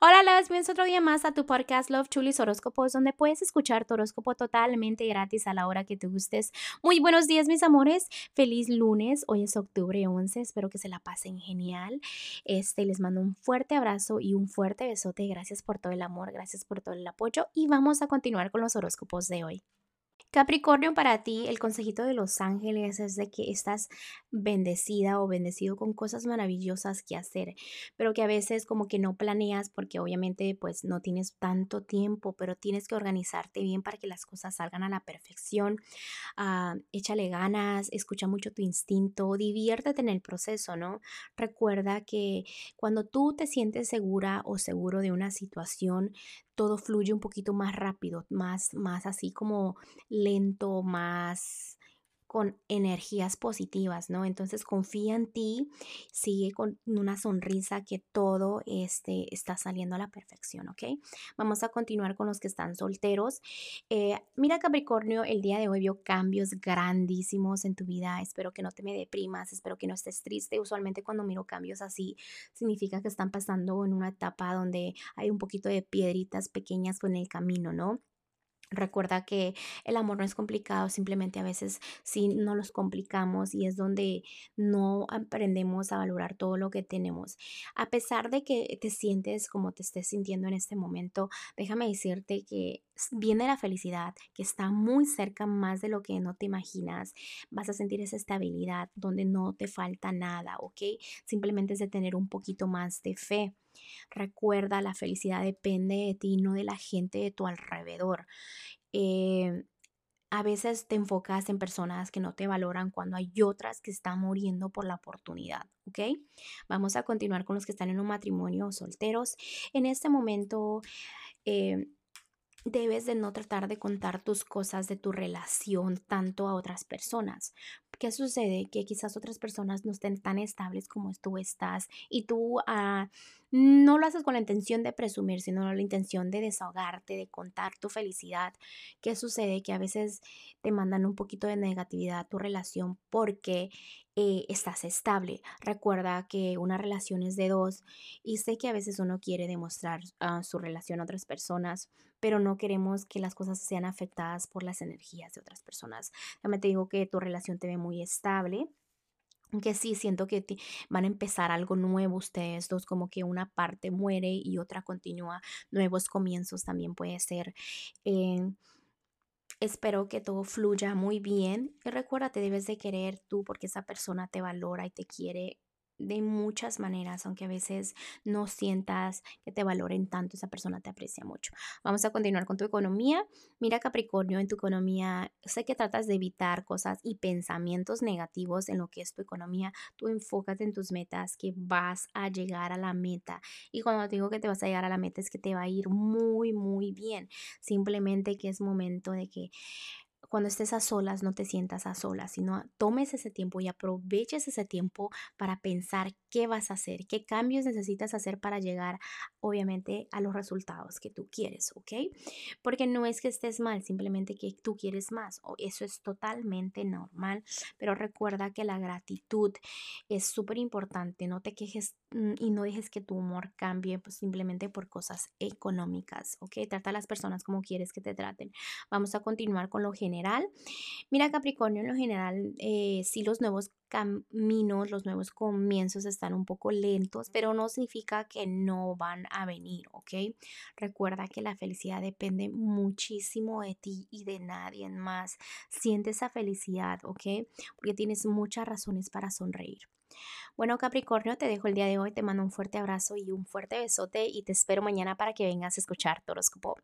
Hola, las bienvenidos otro día más a tu podcast Love Chulis Horóscopos, donde puedes escuchar tu horóscopo totalmente gratis a la hora que te gustes. Muy buenos días, mis amores. Feliz lunes. Hoy es octubre 11. Espero que se la pasen genial. Este, les mando un fuerte abrazo y un fuerte besote. Gracias por todo el amor, gracias por todo el apoyo. Y vamos a continuar con los horóscopos de hoy. Capricornio, para ti el consejito de los ángeles es de que estás bendecida o bendecido con cosas maravillosas que hacer, pero que a veces como que no planeas porque obviamente pues no tienes tanto tiempo, pero tienes que organizarte bien para que las cosas salgan a la perfección. Ah, échale ganas, escucha mucho tu instinto, diviértete en el proceso, ¿no? Recuerda que cuando tú te sientes segura o seguro de una situación, todo fluye un poquito más rápido, más, más así como lento, más con energías positivas, ¿no? Entonces confía en ti, sigue con una sonrisa que todo este, está saliendo a la perfección, ¿ok? Vamos a continuar con los que están solteros. Eh, mira Capricornio, el día de hoy vio cambios grandísimos en tu vida. Espero que no te me deprimas, espero que no estés triste. Usualmente cuando miro cambios así, significa que están pasando en una etapa donde hay un poquito de piedritas pequeñas en el camino, ¿no? Recuerda que el amor no es complicado, simplemente a veces sí no los complicamos y es donde no aprendemos a valorar todo lo que tenemos. A pesar de que te sientes como te estés sintiendo en este momento, déjame decirte que viene la felicidad, que está muy cerca más de lo que no te imaginas. Vas a sentir esa estabilidad donde no te falta nada, ¿ok? Simplemente es de tener un poquito más de fe. Recuerda, la felicidad depende de ti, no de la gente de tu alrededor. Eh, a veces te enfocas en personas que no te valoran cuando hay otras que están muriendo por la oportunidad, ¿ok? Vamos a continuar con los que están en un matrimonio solteros. En este momento... Eh, debes de no tratar de contar tus cosas de tu relación tanto a otras personas. ¿Qué sucede? Que quizás otras personas no estén tan estables como tú estás y tú ah, no lo haces con la intención de presumir, sino con la intención de desahogarte, de contar tu felicidad. ¿Qué sucede? Que a veces te mandan un poquito de negatividad a tu relación porque eh, estás estable. Recuerda que una relación es de dos y sé que a veces uno quiere demostrar ah, su relación a otras personas, pero no queremos que las cosas sean afectadas por las energías de otras personas. También te digo que tu relación te ve muy estable que sí siento que van a empezar algo nuevo ustedes dos, como que una parte muere y otra continúa, nuevos comienzos también puede ser. Eh, Espero que todo fluya muy bien y recuerda, te debes de querer tú porque esa persona te valora y te quiere de muchas maneras, aunque a veces no sientas que te valoren tanto, esa persona te aprecia mucho. Vamos a continuar con tu economía. Mira Capricornio, en tu economía, sé que tratas de evitar cosas y pensamientos negativos en lo que es tu economía. Tú enfócate en tus metas, que vas a llegar a la meta. Y cuando te digo que te vas a llegar a la meta es que te va a ir muy, muy bien. Simplemente que es momento de que cuando estés a solas no te sientas a solas, sino tomes ese tiempo y aproveches ese tiempo para pensar qué vas a hacer, qué cambios necesitas hacer para llegar, obviamente, a los resultados que tú quieres, ¿ok? Porque no es que estés mal, simplemente que tú quieres más, o eso es totalmente normal, pero recuerda que la gratitud es súper importante, no te quejes mm, y no dejes que tu humor cambie pues, simplemente por cosas económicas, ¿ok? Trata a las personas como quieres que te traten. Vamos a continuar con lo general Mira Capricornio, en lo general, eh, sí los nuevos caminos, los nuevos comienzos están un poco lentos, pero no significa que no van a venir, ¿ok? Recuerda que la felicidad depende muchísimo de ti y de nadie más. Siente esa felicidad, ¿ok? Porque tienes muchas razones para sonreír. Bueno, Capricornio, te dejo el día de hoy, te mando un fuerte abrazo y un fuerte besote y te espero mañana para que vengas a escuchar tu horóscopo.